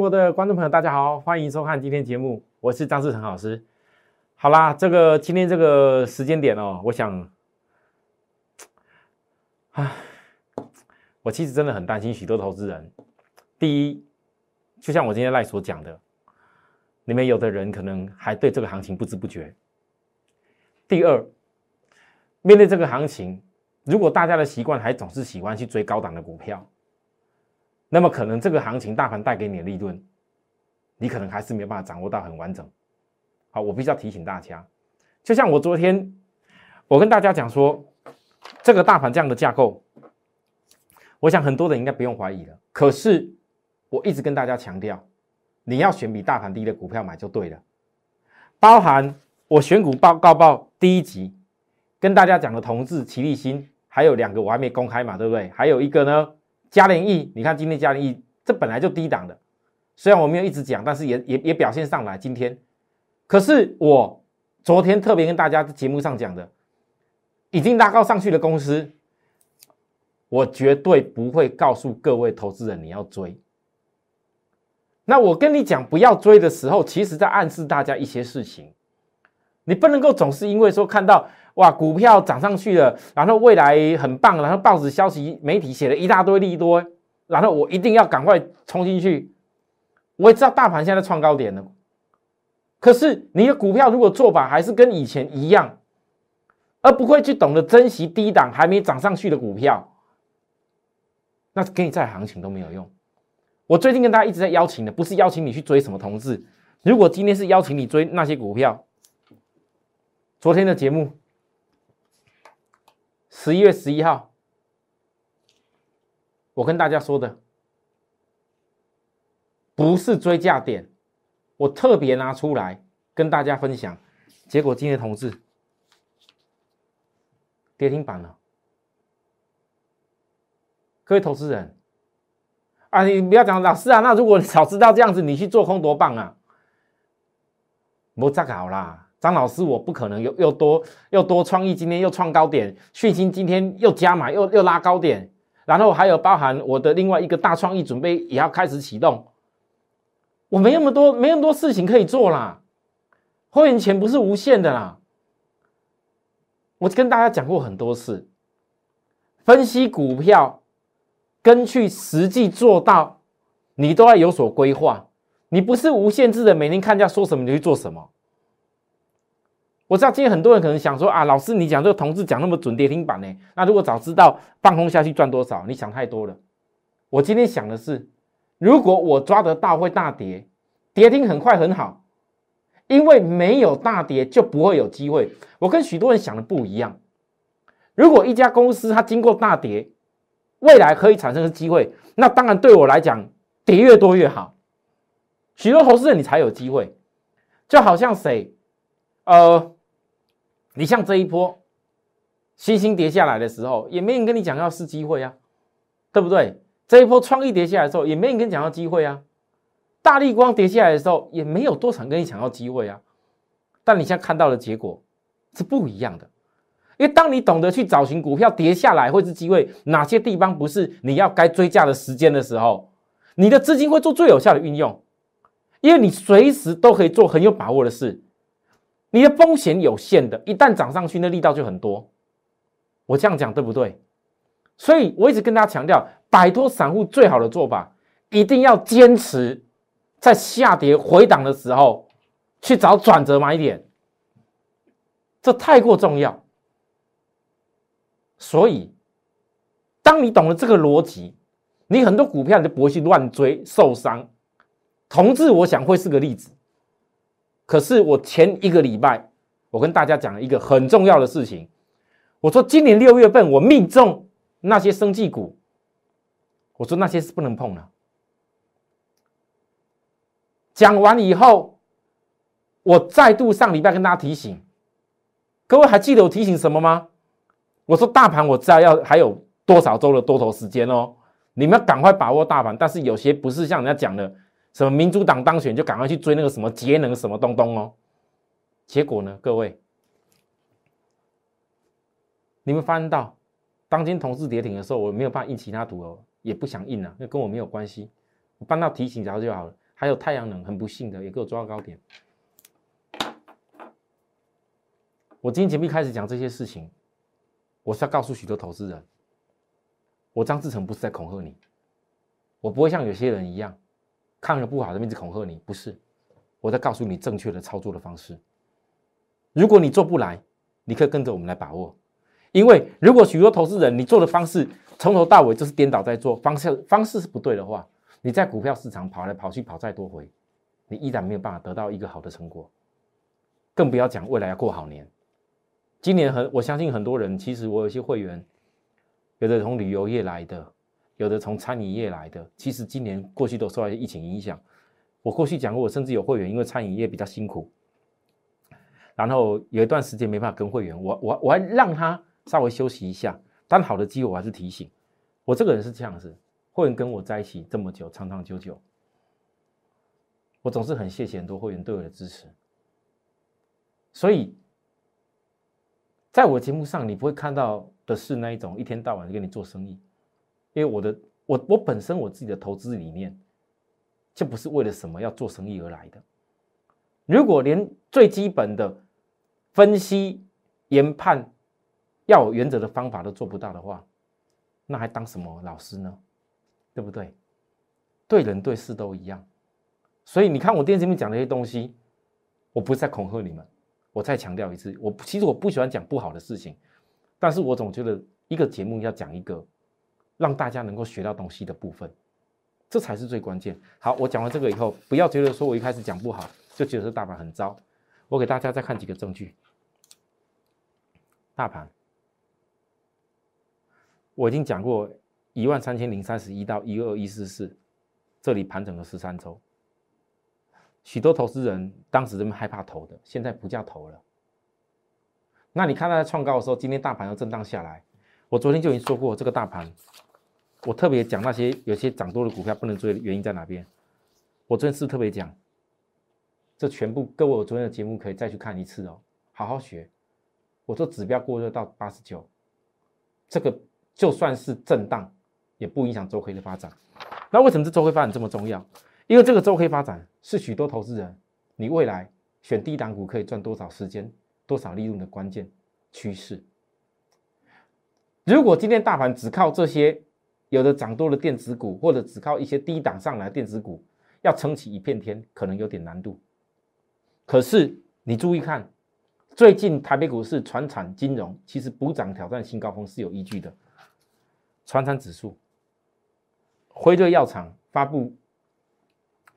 国的观众朋友，大家好，欢迎收看今天节目，我是张志成老师。好啦，这个今天这个时间点哦，我想，唉，我其实真的很担心许多投资人。第一，就像我今天赖所讲的，你们有的人可能还对这个行情不知不觉。第二，面对这个行情，如果大家的习惯还总是喜欢去追高档的股票。那么可能这个行情大盘带给你的利润，你可能还是没有办法掌握到很完整。好，我必须要提醒大家，就像我昨天我跟大家讲说，这个大盘这样的架构，我想很多人应该不用怀疑了。可是我一直跟大家强调，你要选比大盘低的股票买就对了。包含我选股报告报第一集跟大家讲的同志、齐立新，还有两个我还没公开嘛，对不对？还有一个呢。嘉联益，你看今天嘉联益这本来就低档的，虽然我没有一直讲，但是也也也表现上来。今天，可是我昨天特别跟大家在节目上讲的，已经拉高上去的公司，我绝对不会告诉各位投资人你要追。那我跟你讲不要追的时候，其实在暗示大家一些事情，你不能够总是因为说看到。哇，股票涨上去了，然后未来很棒，然后报纸消息、媒体写了一大堆利多，然后我一定要赶快冲进去。我也知道大盘现在创高点了，可是你的股票如果做法还是跟以前一样，而不会去懂得珍惜低档还没涨上去的股票，那给你再行情都没有用。我最近跟大家一直在邀请的，不是邀请你去追什么同志，如果今天是邀请你追那些股票，昨天的节目。十一月十一号，我跟大家说的不是追价点，我特别拿出来跟大家分享。结果今天同志跌停板了，各位投资人啊，你不要讲老师啊，那如果你早知道这样子，你去做空多棒啊！莫再搞啦。张老师，我不可能又又多又多创意，今天又创高点，讯星今天又加码，又又拉高点，然后还有包含我的另外一个大创意，准备也要开始启动。我没那么多，没那么多事情可以做啦。会员钱不是无限的啦。我跟大家讲过很多次，分析股票，根据实际做到，你都要有所规划。你不是无限制的，每天看人家说什么你去做什么。我知道今天很多人可能想说啊，老师你讲这个同志讲那么准，跌停板呢？那如果早知道放空下去赚多少，你想太多了。我今天想的是，如果我抓得到会大跌，跌停很快很好，因为没有大跌就不会有机会。我跟许多人想的不一样。如果一家公司它经过大跌，未来可以产生的机会，那当然对我来讲，跌越多越好。许多投资人你才有机会，就好像谁，呃。你像这一波，星星跌下来的时候，也没人跟你讲要是机会啊，对不对？这一波创意跌下来的时候，也没人跟你讲要机会啊。大力光跌下来的时候，也没有多少跟你讲要机会啊。但你现在看到的结果是不一样的，因为当你懂得去找寻股票跌下来会是机会，哪些地方不是你要该追价的时间的时候，你的资金会做最有效的运用，因为你随时都可以做很有把握的事。你的风险有限的，一旦涨上去，那力道就很多。我这样讲对不对？所以我一直跟大家强调，摆脱散户最好的做法，一定要坚持在下跌回档的时候去找转折买点，这太过重要。所以，当你懂了这个逻辑，你很多股票你就不会去乱追受伤。同志，我想会是个例子。可是我前一个礼拜，我跟大家讲了一个很重要的事情。我说今年六月份我命中那些生技股，我说那些是不能碰的。讲完以后，我再度上礼拜跟大家提醒，各位还记得我提醒什么吗？我说大盘我知道要还有多少周的多头时间哦，你们要赶快把握大盘。但是有些不是像人家讲的，什么民主党当选就赶快去追那个什么节能什么东东哦。结果呢，各位，你们发现到当今同志跌停的时候，我没有办法印其他图哦，也不想印了，那跟我没有关系，我搬到提醒条就好了。还有太阳能，很不幸的也给我抓到高点。我今天节目一开始讲这些事情。我是要告诉许多投资人，我张志成不是在恐吓你，我不会像有些人一样看了不好的面子恐吓你，不是，我在告诉你正确的操作的方式。如果你做不来，你可以跟着我们来把握，因为如果许多投资人你做的方式从头到尾就是颠倒在做，方向方式是不对的话，你在股票市场跑来跑去跑再多回，你依然没有办法得到一个好的成果，更不要讲未来要过好年。今年很，我相信很多人，其实我有些会员，有的从旅游业来的，有的从餐饮业来的。其实今年过去都受到疫情影响。我过去讲过，我甚至有会员因为餐饮业比较辛苦，然后有一段时间没办法跟会员，我我我还让他稍微休息一下。但好的机会我还是提醒，我这个人是这样子，会员跟我在一起这么久，长长久久，我总是很谢谢很多会员对我的支持，所以。在我节目上，你不会看到的是那一种一天到晚跟你做生意，因为我的我我本身我自己的投资理念，就不是为了什么要做生意而来的。如果连最基本的分析研判要有原则的方法都做不到的话，那还当什么老师呢？对不对？对人对事都一样。所以你看我电视里面讲那些东西，我不是在恐吓你们。我再强调一次，我其实我不喜欢讲不好的事情，但是我总觉得一个节目要讲一个让大家能够学到东西的部分，这才是最关键。好，我讲完这个以后，不要觉得说我一开始讲不好就觉得是大盘很糟。我给大家再看几个证据。大盘，我已经讲过一万三千零三十一到一二一四四，这里盘整了十三周。许多投资人当时这么害怕投的，现在不叫投了。那你看它在创高的时候，今天大盘又震荡下来。我昨天就已经说过，这个大盘，我特别讲那些有些涨多的股票不能追的原因在哪边。我昨天是特别讲，这全部各位我昨天的节目可以再去看一次哦，好好学。我说指标过热到八十九，这个就算是震荡，也不影响周黑的发展。那为什么这周黑发展这么重要？因为这个周黑发展是许多投资人你未来选低档股可以赚多少时间、多少利润的关键趋势。如果今天大盘只靠这些有的涨多了电子股，或者只靠一些低档上来电子股，要撑起一片天，可能有点难度。可是你注意看，最近台北股市、船产、金融其实补涨挑战新高峰是有依据的。船产指数，辉瑞药厂发布。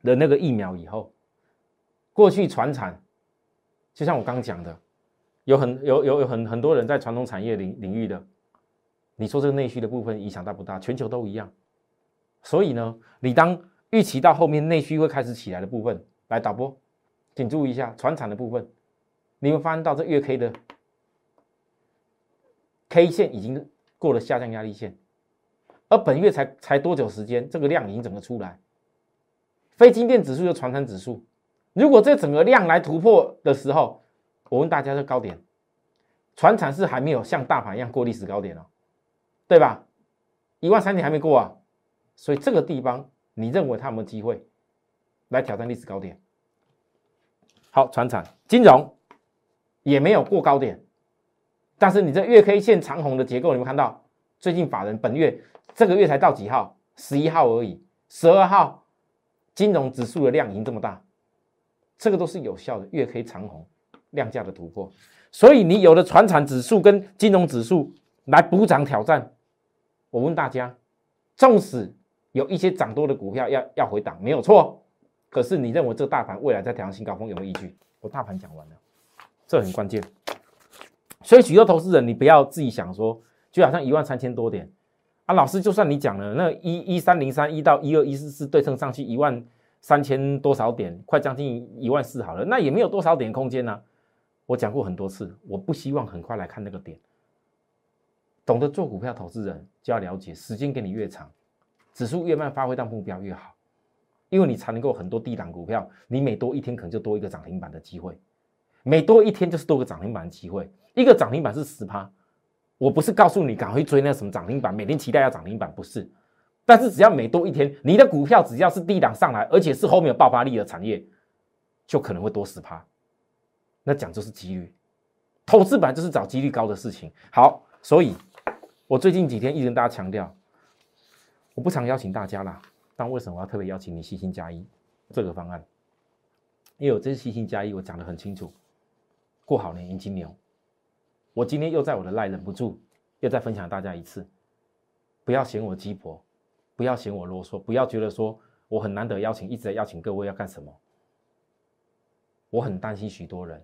的那个疫苗以后，过去传产，就像我刚讲的，有很有有有很很多人在传统产业领领域的，你说这个内需的部分影响大不大？全球都一样，所以呢，你当预期到后面内需会开始起来的部分，来导播，请注意一下传产的部分，你会发现到这月 K 的 K 线已经过了下降压力线，而本月才才多久时间，这个量已经整个出来。非金电指数就传产指数，如果这整个量来突破的时候，我问大家的高点，传产是还没有像大盘一样过历史高点哦，对吧？一万三点还没过啊，所以这个地方你认为它有没有机会来挑战历史高点？好，传产金融也没有过高点，但是你这月 K 线长红的结构，你们看到最近法人本月这个月才到几号？十一号而已，十二号。金融指数的量已经这么大，这个都是有效的月 K 长红量价的突破，所以你有了船产指数跟金融指数来补涨挑战。我问大家，纵使有一些涨多的股票要要回档，没有错，可是你认为这个大盘未来在挑战新高峰有没有依据？我大盘讲完了，这很关键。所以许多投资人，你不要自己想说，就好像一万三千多点啊，老师就算你讲了那一一三零三一到一二一四四对称上去一万三千多少点，快将近一万四好了，那也没有多少点空间呢。我讲过很多次，我不希望很快来看那个点。懂得做股票投资人就要了解，时间给你越长，指数越慢发挥到目标越好，因为你才能够很多低档股票，你每多一天可能就多一个涨停板的机会，每多一天就是多个涨停板的机会。一个涨停板是十趴，我不是告诉你赶快追那什么涨停板，每天期待要涨停板不是，但是只要每多一天，你的股票只要是低档上来，而且是后面有爆发力的产业，就可能会多十趴。那讲就是几率，投资本来就是找几率高的事情。好，所以我最近几天一直跟大家强调，我不常邀请大家啦，但为什么我要特别邀请你？细心加一这个方案，因为我这次细心加一，我讲的很清楚，过好年迎金牛。我今天又在我的赖忍不住，又再分享大家一次，不要嫌我鸡婆，不要嫌我啰嗦，不要觉得说我很难得邀请，一直在邀请各位要干什么？我很担心许多人，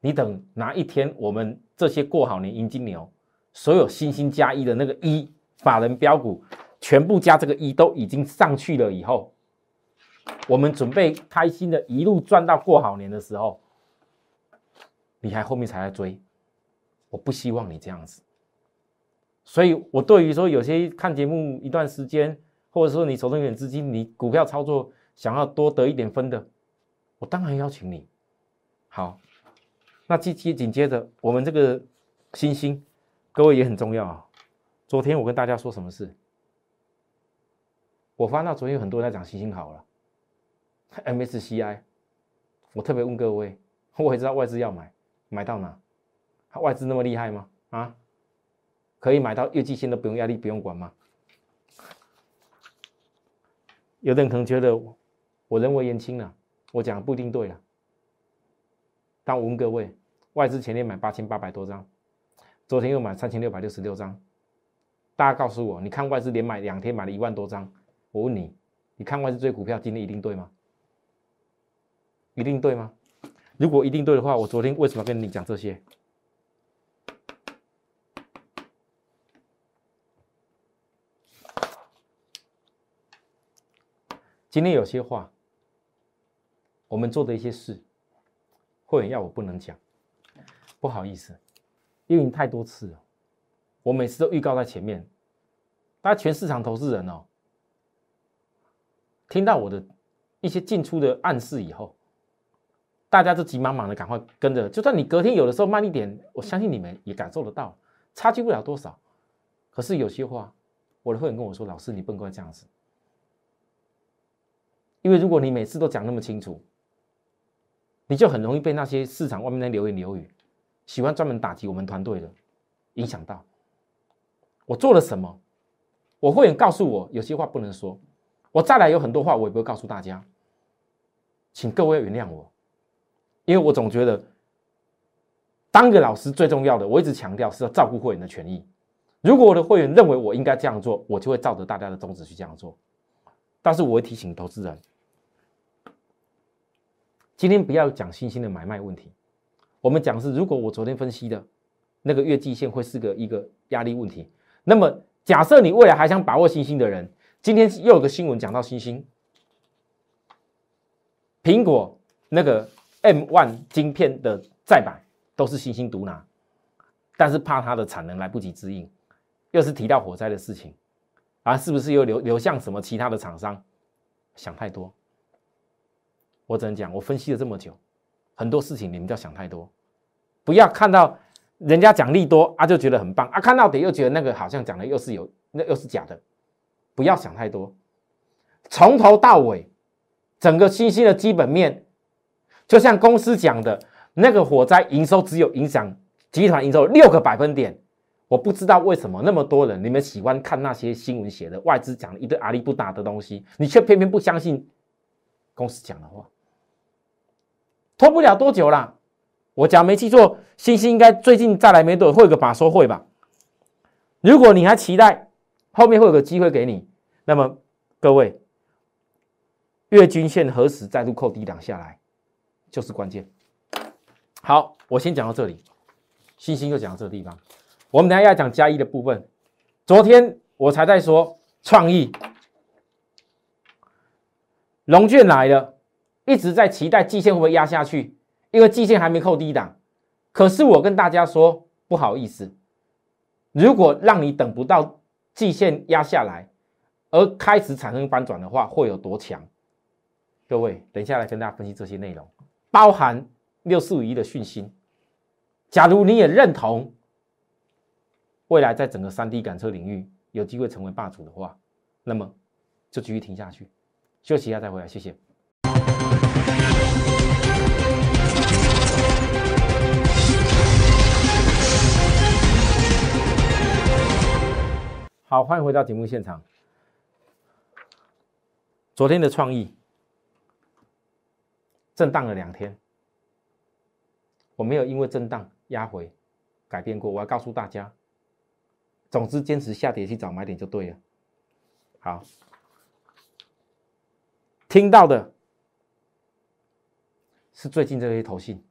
你等哪一天我们这些过好年迎金牛，所有星星加一的那个一法人标股，全部加这个一都已经上去了以后，我们准备开心的一路赚到过好年的时候，你还后面才来追。我不希望你这样子，所以我对于说有些看节目一段时间，或者说你手中有点资金，你股票操作想要多得一点分的，我当然邀请你。好，那接接紧接着我们这个星星，各位也很重要啊。昨天我跟大家说什么事？我发到昨天有很多人在讲星星好了，MSCI，我特别问各位，我也知道外资要买，买到哪？外资那么厉害吗？啊，可以买到月季线都不用压力，不用管吗？有的人可能觉得我人为言轻了，我讲不一定对了。但我问各位，外资前天买八千八百多张，昨天又买三千六百六十六张，大家告诉我，你看外资连买两天买了一万多张，我问你，你看外资追股票今天一定对吗？一定对吗？如果一定对的话，我昨天为什么跟你讲这些？今天有些话，我们做的一些事，会员要我不能讲，不好意思，因为你太多次了，我每次都预告在前面，大家全市场投资人哦，听到我的一些进出的暗示以后，大家都急忙忙的赶快跟着，就算你隔天有的时候慢一点，我相信你们也感受得到，差距不了多少。可是有些话，我的会员跟我说：“老师，你不能这样子。”因为如果你每次都讲那么清楚，你就很容易被那些市场外面的流言流语，喜欢专门打击我们团队的影响到。我做了什么？我会员告诉我有些话不能说，我再来有很多话我也不会告诉大家，请各位原谅我，因为我总觉得当个老师最重要的，我一直强调是要照顾会员的权益。如果我的会员认为我应该这样做，我就会照着大家的宗旨去这样做。但是我会提醒投资人。今天不要讲新兴的买卖问题，我们讲是如果我昨天分析的那个月季线会是个一个压力问题，那么假设你未来还想把握星星的人，今天又有个新闻讲到星星，苹果那个 M One 晶片的再版都是新兴独拿，但是怕它的产能来不及支应，又是提到火灾的事情，啊，是不是又流流向什么其他的厂商？想太多。我只能讲，我分析了这么久，很多事情你们要想太多，不要看到人家讲利多啊就觉得很棒啊，看到底又觉得那个好像讲的又是有那又是假的，不要想太多，从头到尾整个信息的基本面，就像公司讲的那个火灾营收只有影响集团营收六个百分点，我不知道为什么那么多人你们喜欢看那些新闻写的外资讲一堆阿里不达的东西，你却偏偏不相信公司讲的话。拖不了多久啦，我讲没记错，星星应该最近再来没多，会有个把收会吧。如果你还期待后面会有个机会给你，那么各位，月均线何时再度扣低档下来，就是关键。好，我先讲到这里。星星就讲到这个地方。我们等下要讲加一的部分。昨天我才在说创意，龙卷来了，一直在期待季线会不会压下去，因为季线还没扣低档。可是我跟大家说，不好意思，如果让你等不到季线压下来，而开始产生翻转的话，会有多强？各位，等一下来跟大家分析这些内容，包含六四五一的讯息。假如你也认同未来在整个三 D 感测领域有机会成为霸主的话，那么就继续听下去，休息一下再回来，谢谢。好，欢迎回到节目现场。昨天的创意震荡了两天，我没有因为震荡。压回，改变过，我要告诉大家，总之坚持下跌去找买点就对了。好，听到的是最近这些投信，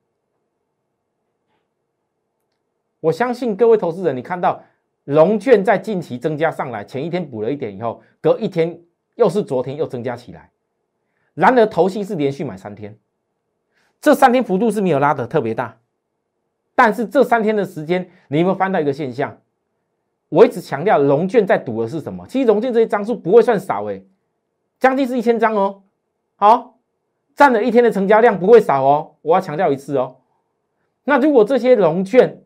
我相信各位投资人，你看到龙券在近期增加上来，前一天补了一点以后，隔一天又是昨天又增加起来，然而投信是连续买三天，这三天幅度是没有拉的特别大。但是这三天的时间，你有没有翻到一个现象？我一直强调，龙券在赌的是什么？其实龙券这些张数不会算少诶，将近是一千张哦。好，占了一天的成交量不会少哦。我要强调一次哦。那如果这些龙券，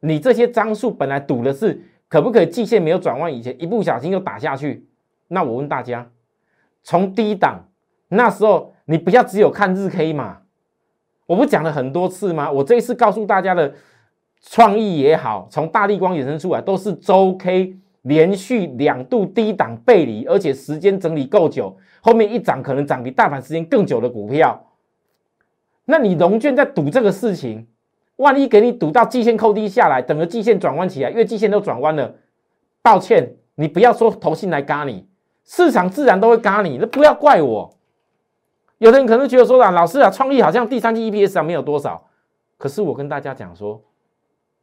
你这些张数本来赌的是可不可以季线没有转弯以前，一不小心又打下去，那我问大家，从低档那时候，你不要只有看日 K 嘛？我不讲了很多次吗？我这一次告诉大家的创意也好，从大力光衍生出来都是周 K 连续两度低档背离，而且时间整理够久，后面一涨可能涨比大盘时间更久的股票。那你龙卷在赌这个事情，万一给你赌到季线扣低下来，等个季线转弯起来，因为季线都转弯了，抱歉，你不要说投信来嘎你，市场自然都会嘎你，那不要怪我。有的人可能觉得说啊，老师啊，创意好像第三季 EPS 上没有多少，可是我跟大家讲说，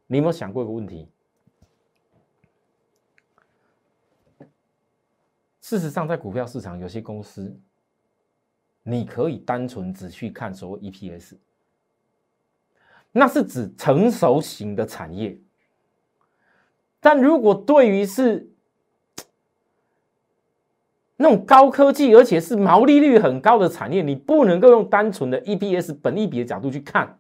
你有没有想过一个问题？事实上，在股票市场，有些公司，你可以单纯只去看所谓 EPS，那是指成熟型的产业，但如果对于是那种高科技，而且是毛利率很高的产业，你不能够用单纯的 EPS 本利比的角度去看。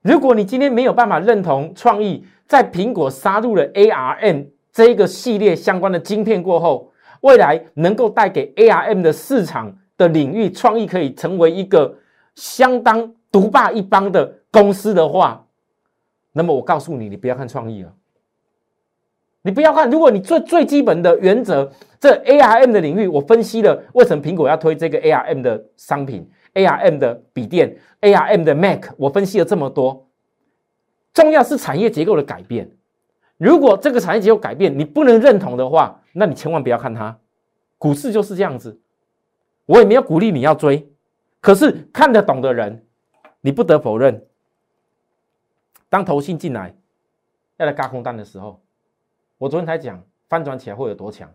如果你今天没有办法认同创意在苹果杀入了 ARM 这一个系列相关的晶片过后，未来能够带给 ARM 的市场的领域，创意可以成为一个相当独霸一方的公司的话，那么我告诉你，你不要看创意了。你不要看，如果你最最基本的原则，这 ARM 的领域，我分析了为什么苹果要推这个 ARM 的商品，ARM 的笔电，ARM 的 Mac，我分析了这么多，重要是产业结构的改变。如果这个产业结构改变你不能认同的话，那你千万不要看它。股市就是这样子，我也没有鼓励你要追，可是看得懂的人，你不得否认，当投信进来要来嘎空单的时候。我昨天才讲翻转起来会有多强，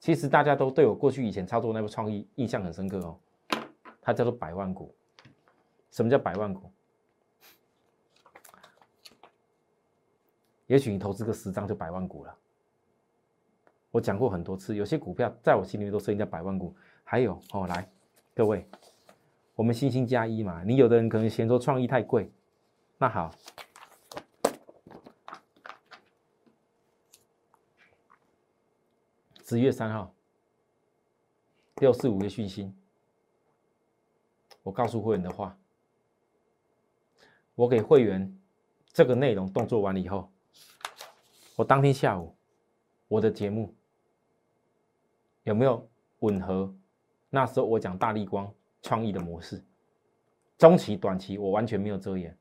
其实大家都对我过去以前操作那个创意印象很深刻哦，它叫做百万股。什么叫百万股？也许你投资个十张就百万股了。我讲过很多次，有些股票在我心里面都设定在百万股。还有哦，来各位，我们星星加一嘛，你有的人可能嫌说创意太贵，那好。十月三号，六四五的讯息，我告诉会员的话，我给会员这个内容动作完了以后，我当天下午我的节目有没有吻合？那时候我讲大力光创意的模式，中期、短期我完全没有遮掩。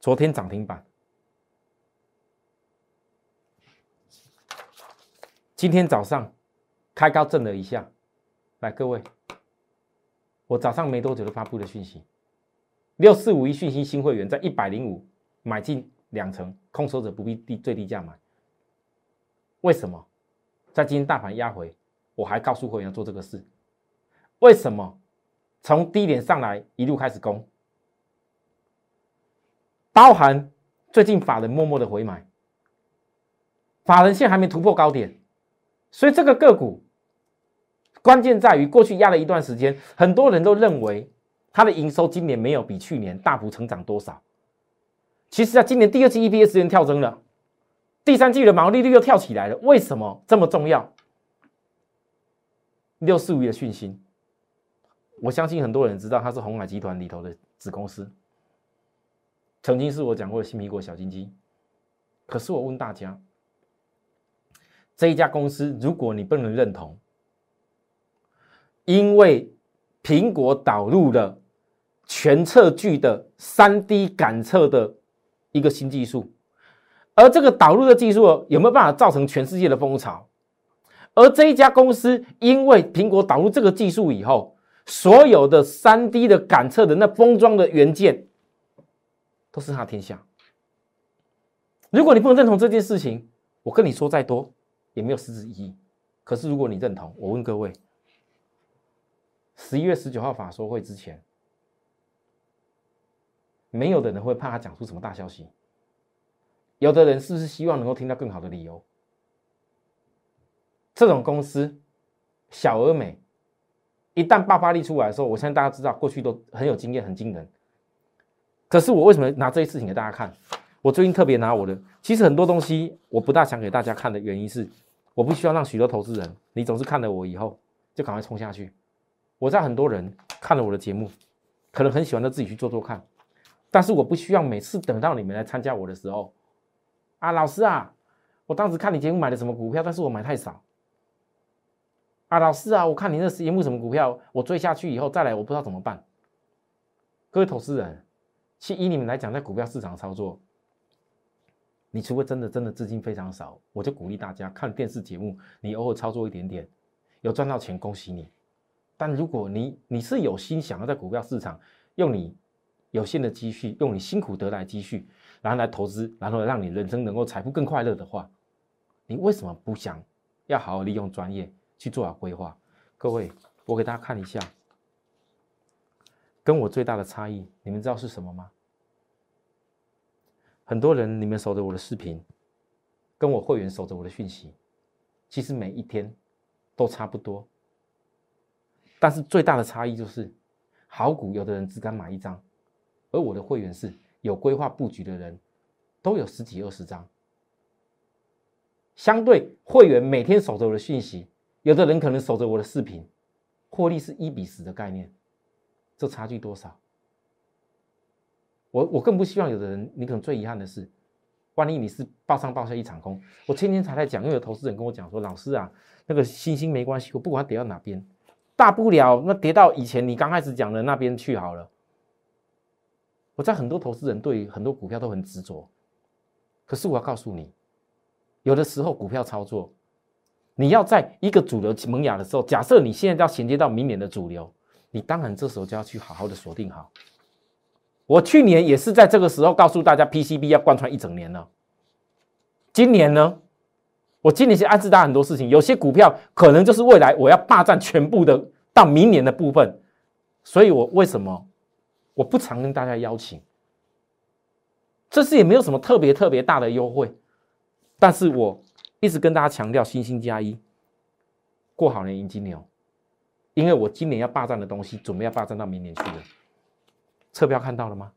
昨天涨停板。今天早上开高震了一下，来，各位，我早上没多久就发布的讯息，六四五一讯息新会员在一百零五买进两成，空手者不必低最低价买。为什么？在今天大盘压回，我还告诉会员做这个事。为什么？从低点上来一路开始攻，包含最近法人默默的回买，法人现在还没突破高点，所以这个个股关键在于过去压了一段时间，很多人都认为它的营收今年没有比去年大幅成长多少。其实啊，今年第二季 EPS 又跳增了，第三季的毛利率又跳起来了。为什么这么重要？六四五的讯息。我相信很多人知道，它是红海集团里头的子公司，曾经是我讲过的新苹果小金鸡。可是我问大家，这一家公司，如果你不能认同，因为苹果导入了全测距的三 D 感测的一个新技术，而这个导入的技术有没有办法造成全世界的风潮？而这一家公司，因为苹果导入这个技术以后，所有的三 D 的感测的那封装的元件，都是他天下。如果你不能认同这件事情，我跟你说再多也没有实质意义。可是如果你认同，我问各位，十一月十九号法说会之前，没有的人会怕他讲出什么大消息？有的人是不是希望能够听到更好的理由？这种公司，小而美。一旦爆发力出来的时候，我相信大家知道，过去都很有经验，很惊人。可是我为什么拿这些事情给大家看？我最近特别拿我的，其实很多东西我不大想给大家看的原因是，我不需要让许多投资人，你总是看了我以后就赶快冲下去。我在很多人看了我的节目，可能很喜欢的自己去做做看，但是我不需要每次等到你们来参加我的时候，啊，老师啊，我当时看你节目买的什么股票，但是我买太少。啊，老师啊，我看你那节目什么股票，我追下去以后再来，我不知道怎么办。各位投资人，其实以你们来讲，在股票市场操作，你除非真的真的资金非常少，我就鼓励大家看电视节目，你偶尔操作一点点，有赚到钱，恭喜你。但如果你你是有心想要在股票市场用你有限的积蓄，用你辛苦得来积蓄，然后来投资，然后让你人生能够财富更快乐的话，你为什么不想要好好利用专业？去做好规划，各位，我给大家看一下，跟我最大的差异，你们知道是什么吗？很多人你们守着我的视频，跟我会员守着我的讯息，其实每一天都差不多，但是最大的差异就是，好股有的人只敢买一张，而我的会员是有规划布局的人，都有十几二十张，相对会员每天守着我的讯息。有的人可能守着我的视频，获利是一比十的概念，这差距多少？我我更不希望有的人，你可能最遗憾的是，万一你是报上报下一场空。我前天才在讲，因为有投资人跟我讲说，老师啊，那个星星没关系，我不管它跌到哪边，大不了那跌到以前你刚开始讲的那边去好了。我在很多投资人对很多股票都很执着，可是我要告诉你，有的时候股票操作。你要在一个主流萌芽的时候，假设你现在要衔接到明年的主流，你当然这时候就要去好好的锁定好。我去年也是在这个时候告诉大家，PCB 要贯穿一整年了。今年呢，我今年是暗示大家很多事情，有些股票可能就是未来我要霸占全部的到明年的部分，所以我为什么我不常跟大家邀请？这次也没有什么特别特别大的优惠，但是我。一直跟大家强调，星星加一，过好年迎金牛，因为我今年要霸占的东西，准备要霸占到明年去了。车票看到了吗？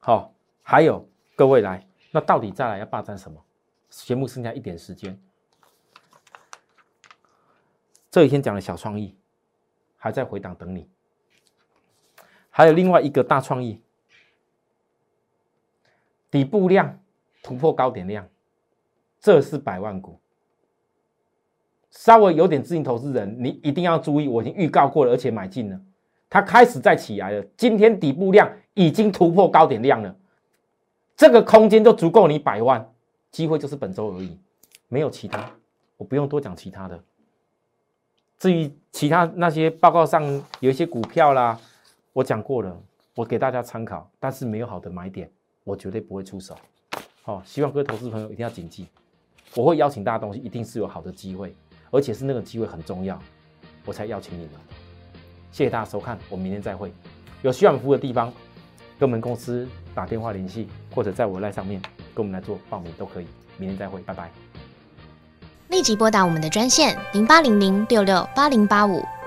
好，还有各位来，那到底再来要霸占什么？节目剩下一点时间，这几天讲的小创意，还在回档等你。还有另外一个大创意，底部量突破高点量。这是百万股，稍微有点资金投资人，你一定要注意。我已经预告过了，而且买进了，它开始在起来了。今天底部量已经突破高点量了，这个空间就足够你百万，机会就是本周而已，没有其他，我不用多讲其他的。至于其他那些报告上有一些股票啦，我讲过了，我给大家参考，但是没有好的买点，我绝对不会出手。好，希望各位投资朋友一定要谨记，我会邀请大家东西，一定是有好的机会，而且是那个机会很重要，我才邀请你们。谢谢大家收看，我们明天再会。有需要服务的地方，跟我们公司打电话联系，或者在我赖上面跟我们来做报名都可以。明天再会，拜拜。立即拨打我们的专线零八零零六六八零八五